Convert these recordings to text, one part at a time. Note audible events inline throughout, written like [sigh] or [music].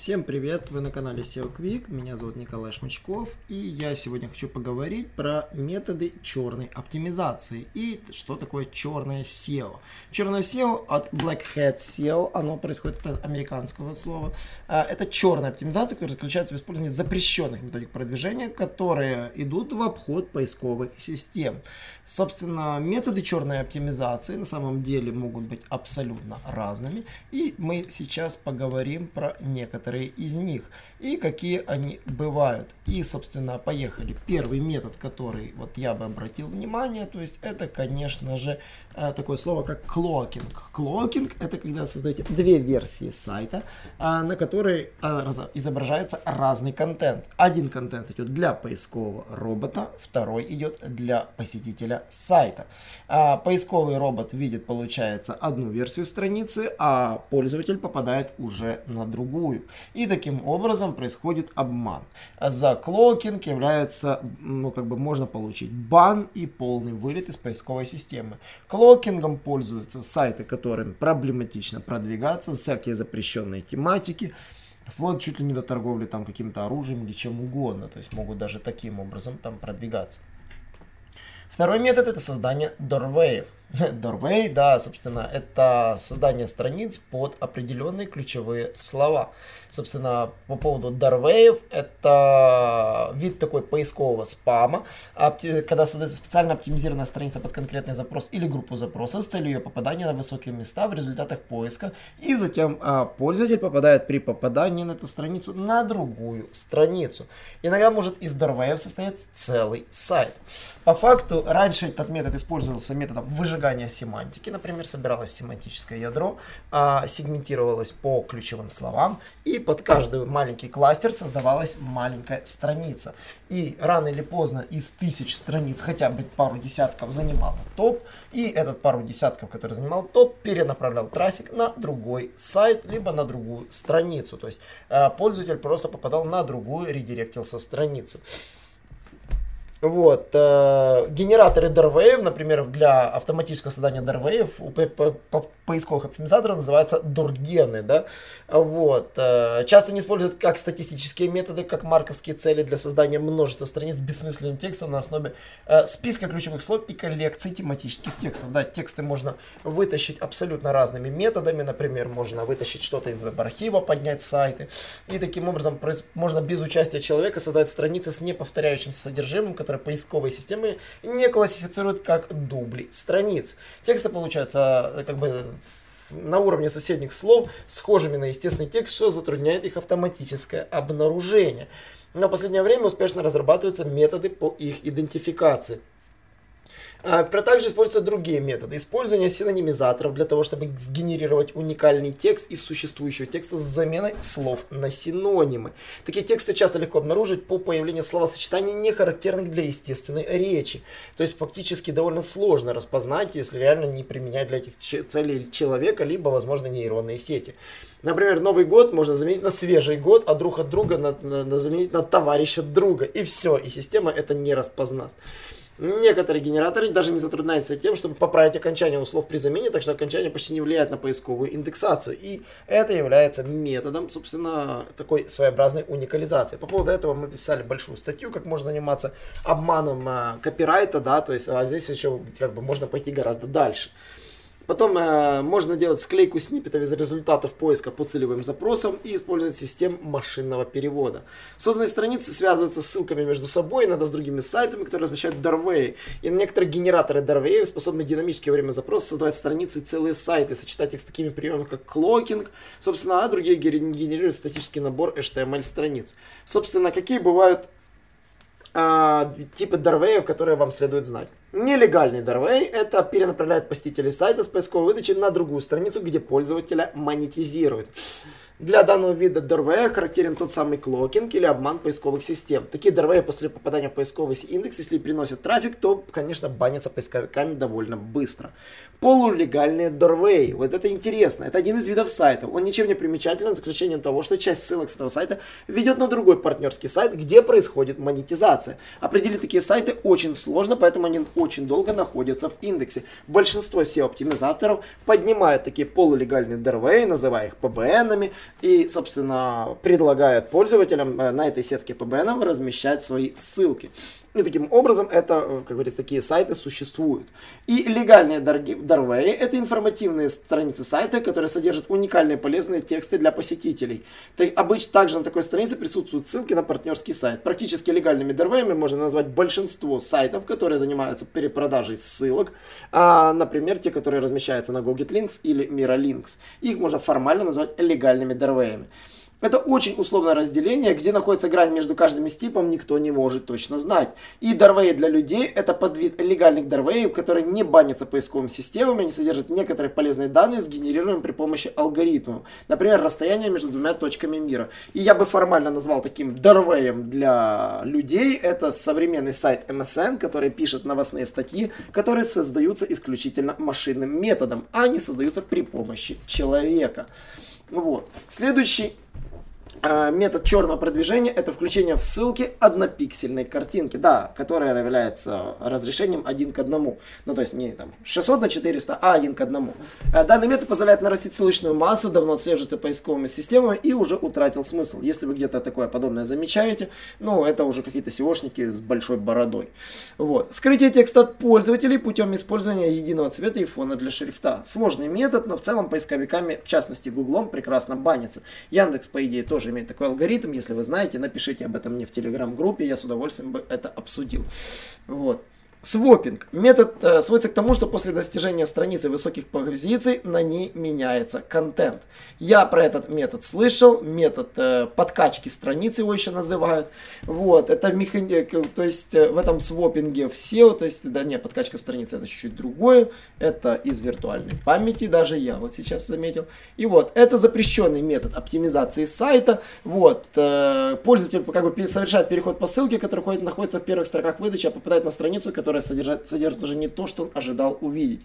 Всем привет! Вы на канале SEO Quick, меня зовут Николай Шмычков, и я сегодня хочу поговорить про методы черной оптимизации и что такое черное SEO. Черное SEO от Black Hat SEO, оно происходит от американского слова. А, это черная оптимизация, которая заключается в использовании запрещенных методик продвижения, которые идут в обход поисковых систем. Собственно, методы черной оптимизации на самом деле могут быть абсолютно разными, и мы сейчас поговорим про некоторые некоторые из них и какие они бывают. И, собственно, поехали. Первый метод, который вот я бы обратил внимание, то есть это, конечно же, э, такое слово, как клокинг. Клокинг это когда вы создаете две версии сайта, а, на которой а, изображается разный контент. Один контент идет для поискового робота, второй идет для посетителя сайта. А, поисковый робот видит, получается, одну версию страницы, а пользователь попадает уже на другую. И таким образом происходит обман. За клокинг является, ну как бы можно получить бан и полный вылет из поисковой системы. Клокингом пользуются сайты, которым проблематично продвигаться, всякие запрещенные тематики, вплоть чуть ли не до торговли там каким-то оружием или чем угодно. То есть могут даже таким образом там продвигаться. Второй метод это создание doorway. [laughs] Doorway, да, собственно, это создание страниц под определенные ключевые слова. Собственно, по поводу Doorway, это вид такой поискового спама, когда создается специально оптимизированная страница под конкретный запрос или группу запросов с целью ее попадания на высокие места в результатах поиска, и затем а, пользователь попадает при попадании на эту страницу на другую страницу. Иногда может из Doorway состоять целый сайт. По факту, раньше этот метод использовался методом выжигания сжигания семантики. Например, собиралось семантическое ядро, а, сегментировалось по ключевым словам, и под каждый маленький кластер создавалась маленькая страница. И рано или поздно из тысяч страниц хотя бы пару десятков занимал топ, и этот пару десятков, который занимал топ, перенаправлял трафик на другой сайт, либо на другую страницу. То есть э, пользователь просто попадал на другую, редиректился страницу. Вот. Э, генераторы DARWave, например, для автоматического создания DARWave у по, по, поисковых оптимизаторов называются дургены. Да? Вот. Э, часто не используют как статистические методы, как марковские цели для создания множества страниц бессмысленным текстом на основе э, списка ключевых слов и коллекции тематических текстов. Да, тексты можно вытащить абсолютно разными методами. Например, можно вытащить что-то из веб-архива, поднять сайты. И таким образом можно без участия человека создать страницы с неповторяющимся содержимым, которые поисковые системы не классифицируют как дубли страниц. Тексты получаются э, как бы на уровне соседних слов, схожими на естественный текст, что затрудняет их автоматическое обнаружение. В последнее время успешно разрабатываются методы по их идентификации. А, также используются другие методы. Использование синонимизаторов для того, чтобы сгенерировать уникальный текст из существующего текста с заменой слов на синонимы. Такие тексты часто легко обнаружить по появлению словосочетаний, не характерных для естественной речи. То есть фактически довольно сложно распознать, если реально не применять для этих целей человека, либо, возможно, нейронные сети. Например, Новый год можно заменить на свежий год, а друг от друга на, на, на заменить на товарища друга. И все, и система это не распознаст. Некоторые генераторы даже не затрудняются тем, чтобы поправить окончание слов при замене, так что окончание почти не влияет на поисковую индексацию. И это является методом, собственно, такой своеобразной уникализации. По поводу этого мы писали большую статью, как можно заниматься обманом а, копирайта, да, то есть, а здесь еще как бы можно пойти гораздо дальше. Потом э, можно делать склейку сниппетов из результатов поиска по целевым запросам и использовать систему машинного перевода. Созданные страницы связываются с ссылками между собой, иногда с другими сайтами, которые размещают Darway. И некоторые генераторы Darway способны динамически во время запроса создавать страницы и целые сайты, сочетать их с такими приемами, как клокинг, собственно, а другие генерируют статический набор HTML страниц. Собственно, какие бывают а, типы дарвеев, которые вам следует знать. Нелегальный дарвей – это перенаправляет посетителей сайта с поисковой выдачи на другую страницу, где пользователя монетизирует. Для данного вида DRV характерен тот самый клокинг или обман поисковых систем. Такие DRV после попадания в поисковый индекс, если приносят трафик, то, конечно, банятся поисковиками довольно быстро. Полулегальные DRV. Вот это интересно. Это один из видов сайтов. Он ничем не примечателен, за исключением того, что часть ссылок с этого сайта ведет на другой партнерский сайт, где происходит монетизация. Определить такие сайты очень сложно, поэтому они очень долго находятся в индексе. Большинство SEO-оптимизаторов поднимают такие полулегальные DRV, называя их PBN-ами, и, собственно, предлагают пользователям э, на этой сетке PBN размещать свои ссылки. И таким образом, это, э, как говорится, такие сайты существуют. И легальные Дарвеи – это информативные страницы сайта, которые содержат уникальные полезные тексты для посетителей. Так, обычно также на такой странице присутствуют ссылки на партнерский сайт. Практически легальными Дарвеями можно назвать большинство сайтов, которые занимаются перепродажей ссылок. А, например, те, которые размещаются на GoGetLinks или MiraLinks. Их можно формально назвать легальными Дарвеями. Это очень условное разделение, где находится грань между каждым из типом, никто не может точно знать. И дарвей для людей это подвид легальных дарвеев, которые не банятся поисковыми системами, они содержат некоторые полезные данные, сгенерируемые при помощи алгоритмов. Например, расстояние между двумя точками мира. И я бы формально назвал таким дарвеем для людей. Это современный сайт MSN, который пишет новостные статьи, которые создаются исключительно машинным методом, а не создаются при помощи человека. Вот. Следующий метод черного продвижения это включение в ссылки однопиксельной картинки, да, которая является разрешением один к одному. Ну, то есть не там 600 на 400, а один к одному. А, данный метод позволяет нарастить ссылочную массу, давно отслеживается поисковыми системами и уже утратил смысл. Если вы где-то такое подобное замечаете, ну, это уже какие-то SEOшники с большой бородой. Вот. Скрытие текста от пользователей путем использования единого цвета и фона для шрифта. Сложный метод, но в целом поисковиками, в частности Гуглом, прекрасно банится. Яндекс, по идее, тоже иметь такой алгоритм. Если вы знаете, напишите об этом мне в телеграм-группе, я с удовольствием бы это обсудил. Вот. Свопинг. Метод э, сводится к тому, что после достижения страницы высоких позиций на ней меняется контент. Я про этот метод слышал, метод э, подкачки страницы его еще называют. Вот, это механик, э, то есть э, в этом свопинге в SEO, то есть, да не, подкачка страницы это чуть-чуть другое, это из виртуальной памяти, даже я вот сейчас заметил. И вот, это запрещенный метод оптимизации сайта. Вот, э, пользователь как бы совершает переход по ссылке, которая находится в первых строках выдачи, а попадает на страницу, которая которая содержит, содержит уже не то, что он ожидал увидеть.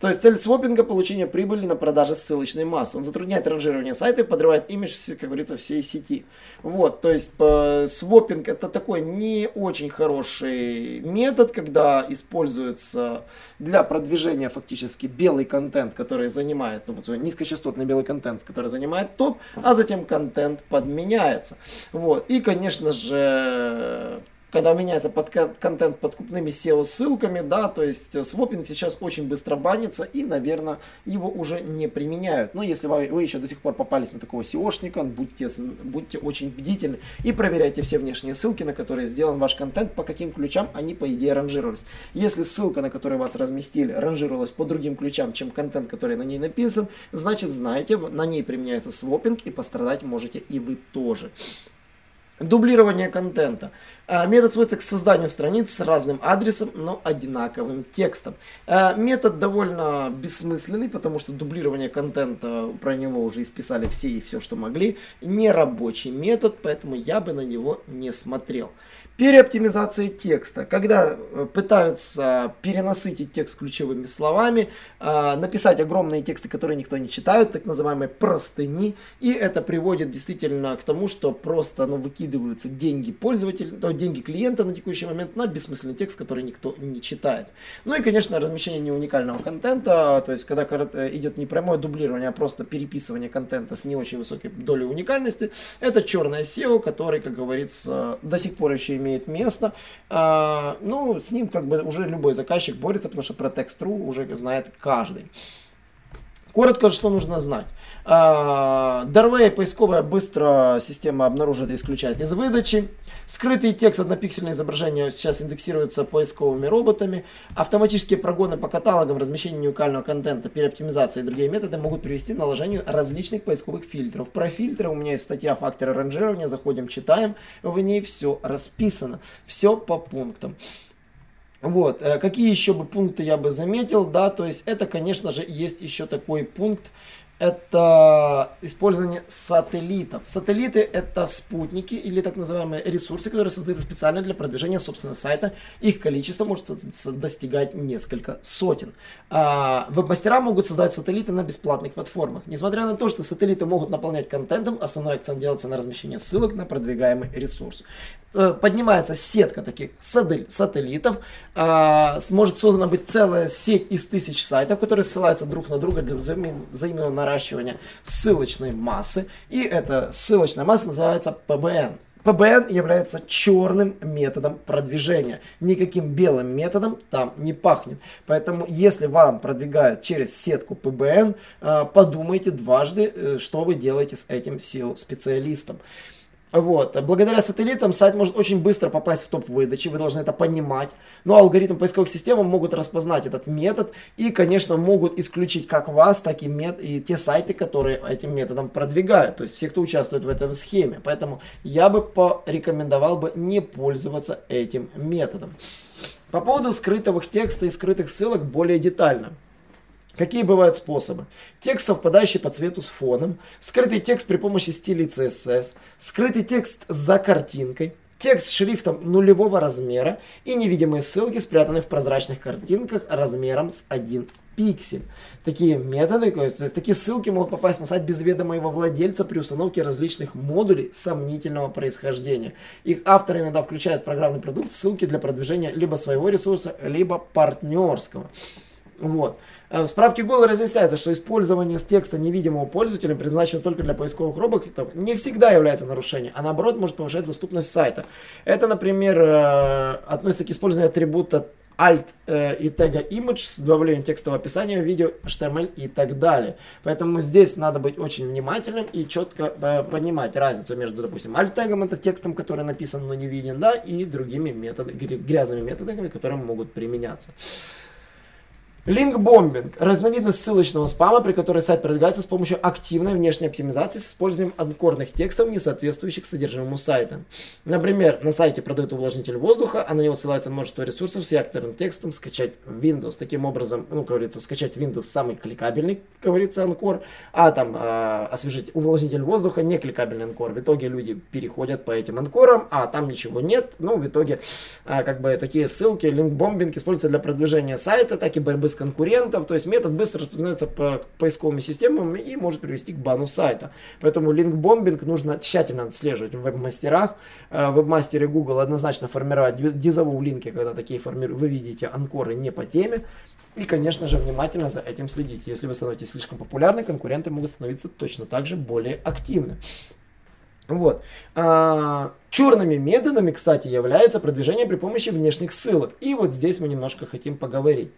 То есть цель свопинга – получение прибыли на продаже ссылочной массы. Он затрудняет ранжирование сайта и подрывает имидж, как говорится, всей сети. Вот, то есть э, свопинг – это такой не очень хороший метод, когда используется для продвижения фактически белый контент, который занимает, ну, низкочастотный белый контент, который занимает топ, а затем контент подменяется. Вот, и, конечно же, когда меняется под контент подкупными SEO-ссылками, да, то есть свопинг сейчас очень быстро банится и, наверное, его уже не применяют. Но если вы, вы еще до сих пор попались на такого SEOшника, будьте, будьте очень бдительны и проверяйте все внешние ссылки, на которые сделан ваш контент, по каким ключам они, по идее, ранжировались. Если ссылка, на которую вас разместили, ранжировалась по другим ключам, чем контент, который на ней написан, значит, знаете, на ней применяется свопинг и пострадать можете и вы тоже. Дублирование контента. А, метод сводится к созданию страниц с разным адресом, но одинаковым текстом. А, метод довольно бессмысленный, потому что дублирование контента, про него уже исписали все и все, что могли. Не рабочий метод, поэтому я бы на него не смотрел. Переоптимизация текста. Когда э, пытаются перенасытить текст ключевыми словами, а, написать огромные тексты, которые никто не читает, так называемые простыни, и это приводит действительно к тому, что просто ну, выкидываются деньги пользователя, деньги клиента на текущий момент на бессмысленный текст, который никто не читает. Ну и, конечно, размещение не уникального контента, то есть когда э, идет не прямое дублирование, а просто переписывание контента с не очень высокой долей уникальности, это черное SEO, который, как говорится, до сих пор еще имеет имеет место. А, ну, с ним как бы уже любой заказчик борется, потому что про Text.ru уже знает каждый. Коротко, что нужно знать. Darway поисковая быстро система обнаружит и исключает из выдачи. Скрытый текст однопиксельное изображение сейчас индексируется поисковыми роботами. Автоматические прогоны по каталогам, размещение уникального контента, переоптимизация и другие методы могут привести к наложению различных поисковых фильтров. Про фильтры у меня есть статья «Факторы ранжирования». Заходим, читаем. В ней все расписано. Все по пунктам. Вот, э, какие еще бы пункты я бы заметил, да, то есть это, конечно же, есть еще такой пункт, это использование сателлитов. Сателлиты это спутники или так называемые ресурсы, которые создаются специально для продвижения собственного сайта. Их количество может достигать несколько сотен. А, веб-мастера могут создать сателлиты на бесплатных платформах. Несмотря на то, что сателлиты могут наполнять контентом, основной акцент делается на размещение ссылок на продвигаемый ресурс. Э, поднимается сетка таких сателлитов, а, может создана быть целая сеть из тысяч сайтов, которые ссылаются друг на друга для взаимного наращивания ссылочной массы. И эта ссылочная масса называется PBN. PBN является черным методом продвижения. Никаким белым методом там не пахнет. Поэтому, если вам продвигают через сетку PBN, э, подумайте дважды, э, что вы делаете с этим SEO-специалистом. Вот. Благодаря сателлитам сайт может очень быстро попасть в топ выдачи, вы должны это понимать. Но алгоритм поисковых систем могут распознать этот метод и, конечно, могут исключить как вас, так и, мет и те сайты, которые этим методом продвигают. То есть все, кто участвует в этой схеме. Поэтому я бы порекомендовал бы не пользоваться этим методом. По поводу скрытых текста и скрытых ссылок более детально. Какие бывают способы? Текст, совпадающий по цвету с фоном, скрытый текст при помощи стилей CSS, скрытый текст за картинкой, текст с шрифтом нулевого размера и невидимые ссылки, спрятанные в прозрачных картинках размером с 1 пиксель. Такие методы, то есть такие ссылки могут попасть на сайт без ведома его владельца при установке различных модулей сомнительного происхождения. Их авторы иногда включают в программный продукт ссылки для продвижения либо своего ресурса, либо партнерского. Вот. Э, в справке Google разъясняется, что использование текста невидимого пользователя предназначено только для поисковых роботов не всегда является нарушением, а наоборот может повышать доступность сайта. Это, например, э, относится к использованию атрибута alt э, и тега image с добавлением текстового описания, видео, HTML и так далее. Поэтому здесь надо быть очень внимательным и четко э, понимать разницу между, допустим, alt тегом, это текстом, который написан, но не виден, да, и другими методами, грязными методами, которые могут применяться. Линкбомбинг – разновидность ссылочного спама, при которой сайт продвигается с помощью активной внешней оптимизации с использованием анкорных текстов, не соответствующих содержимому сайта. Например, на сайте продают увлажнитель воздуха, а на него ссылается множество ресурсов с реакторным текстом «Скачать Windows». Таким образом, ну, говорится, скачать Windows самый кликабельный, говорится, анкор, а там э, освежить увлажнитель воздуха не кликабельный анкор. В итоге люди переходят по этим анкорам, а там ничего нет. Ну, в итоге, э, как бы такие ссылки, линкбомбинг используются для продвижения сайта, так и борьбы с конкурентов, то есть метод быстро распознается по поисковым системам и может привести к бану сайта. Поэтому линкбомбинг нужно тщательно отслеживать в веб-мастерах. Э, в веб-мастере Google однозначно формировать дизовые линки, когда такие формируют, вы видите анкоры не по теме. И, конечно же, внимательно за этим следить. Если вы становитесь слишком популярны, конкуренты могут становиться точно так же более активны. Вот. А, черными методами, кстати, является продвижение при помощи внешних ссылок. И вот здесь мы немножко хотим поговорить.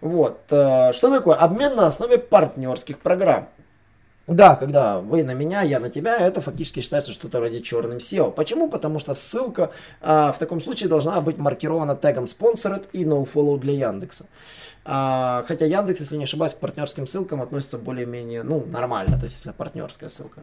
Вот. Э, что такое? Обмен на основе партнерских программ. Да, когда вы на меня, я на тебя, это фактически считается что-то вроде черным SEO. Почему? Потому что ссылка а, в таком случае должна быть маркирована тегом sponsored и nofollow для Яндекса. А, хотя Яндекс, если не ошибаюсь, к партнерским ссылкам относится более-менее, ну, нормально, то есть если партнерская ссылка.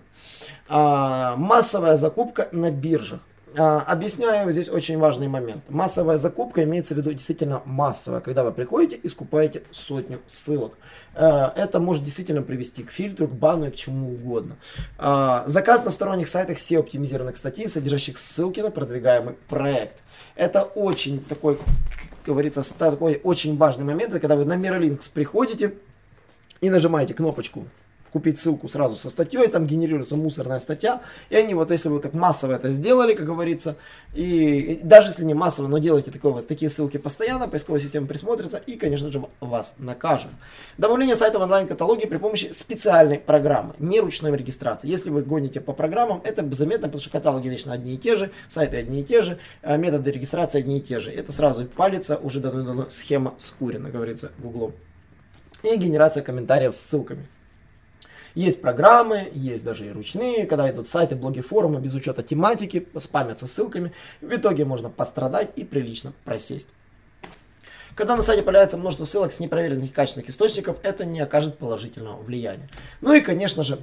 А, массовая закупка на биржах. А, объясняю здесь очень важный момент. Массовая закупка имеется в виду действительно массовая, когда вы приходите и скупаете сотню ссылок. А, это может действительно привести к фильтру, к бану и к чему угодно. А, заказ на сторонних сайтах SEO-оптимизированных статей, содержащих ссылки на продвигаемый проект. Это очень такой, как говорится, такой очень важный момент, когда вы на Miralinks приходите и нажимаете кнопочку купить ссылку сразу со статьей, там генерируется мусорная статья, и они вот, если вы так массово это сделали, как говорится, и, даже если не массово, но делаете такое, вот, такие ссылки постоянно, поисковая система присмотрится и, конечно же, вас накажут. Добавление сайта в онлайн-каталоге при помощи специальной программы, не ручной регистрации. Если вы гоните по программам, это заметно, потому что каталоги вечно одни и те же, сайты одни и те же, а методы регистрации одни и те же. Это сразу палится, уже давно-давно схема скурена, говорится, гуглом. И генерация комментариев с ссылками. Есть программы, есть даже и ручные, когда идут сайты, блоги, форумы без учета тематики, спамятся ссылками. В итоге можно пострадать и прилично просесть. Когда на сайте появляется множество ссылок с непроверенных и качественных источников, это не окажет положительного влияния. Ну и, конечно же,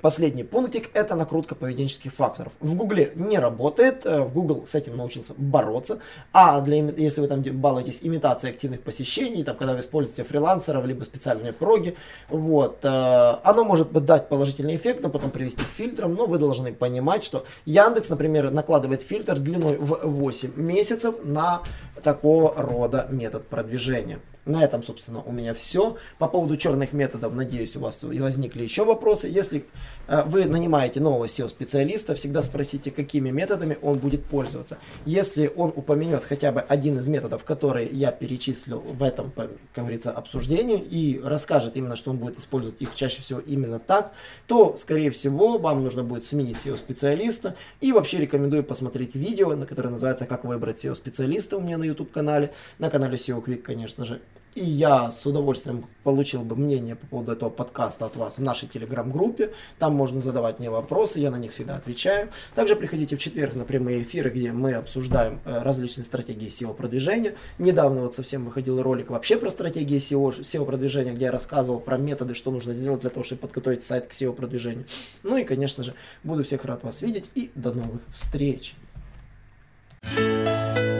Последний пунктик – это накрутка поведенческих факторов. В Гугле не работает, э, в Google с этим научился бороться, а для, если вы там балуетесь имитацией активных посещений, там, когда вы используете фрилансеров, либо специальные проги, вот, э, оно может дать положительный эффект, но потом привести к фильтрам, но вы должны понимать, что Яндекс, например, накладывает фильтр длиной в 8 месяцев на такого рода метод продвижения. На этом, собственно, у меня все. По поводу черных методов, надеюсь, у вас возникли еще вопросы. Если э, вы нанимаете нового SEO-специалиста, всегда спросите, какими методами он будет пользоваться. Если он упомянет хотя бы один из методов, которые я перечислил в этом, как говорится, обсуждении, и расскажет именно, что он будет использовать их чаще всего именно так, то, скорее всего, вам нужно будет сменить SEO-специалиста. И вообще рекомендую посмотреть видео, на которое называется «Как выбрать SEO-специалиста» у меня на YouTube-канале, на канале SEO Quick, конечно же. И я с удовольствием получил бы мнение по поводу этого подкаста от вас в нашей телеграм-группе. Там можно задавать мне вопросы, я на них всегда отвечаю. Также приходите в четверг на прямые эфиры, где мы обсуждаем э, различные стратегии SEO-продвижения. Недавно вот совсем выходил ролик вообще про стратегии SEO, SEO-продвижения, где я рассказывал про методы, что нужно сделать для того, чтобы подготовить сайт к SEO-продвижению. Ну и, конечно же, буду всех рад вас видеть и до новых встреч!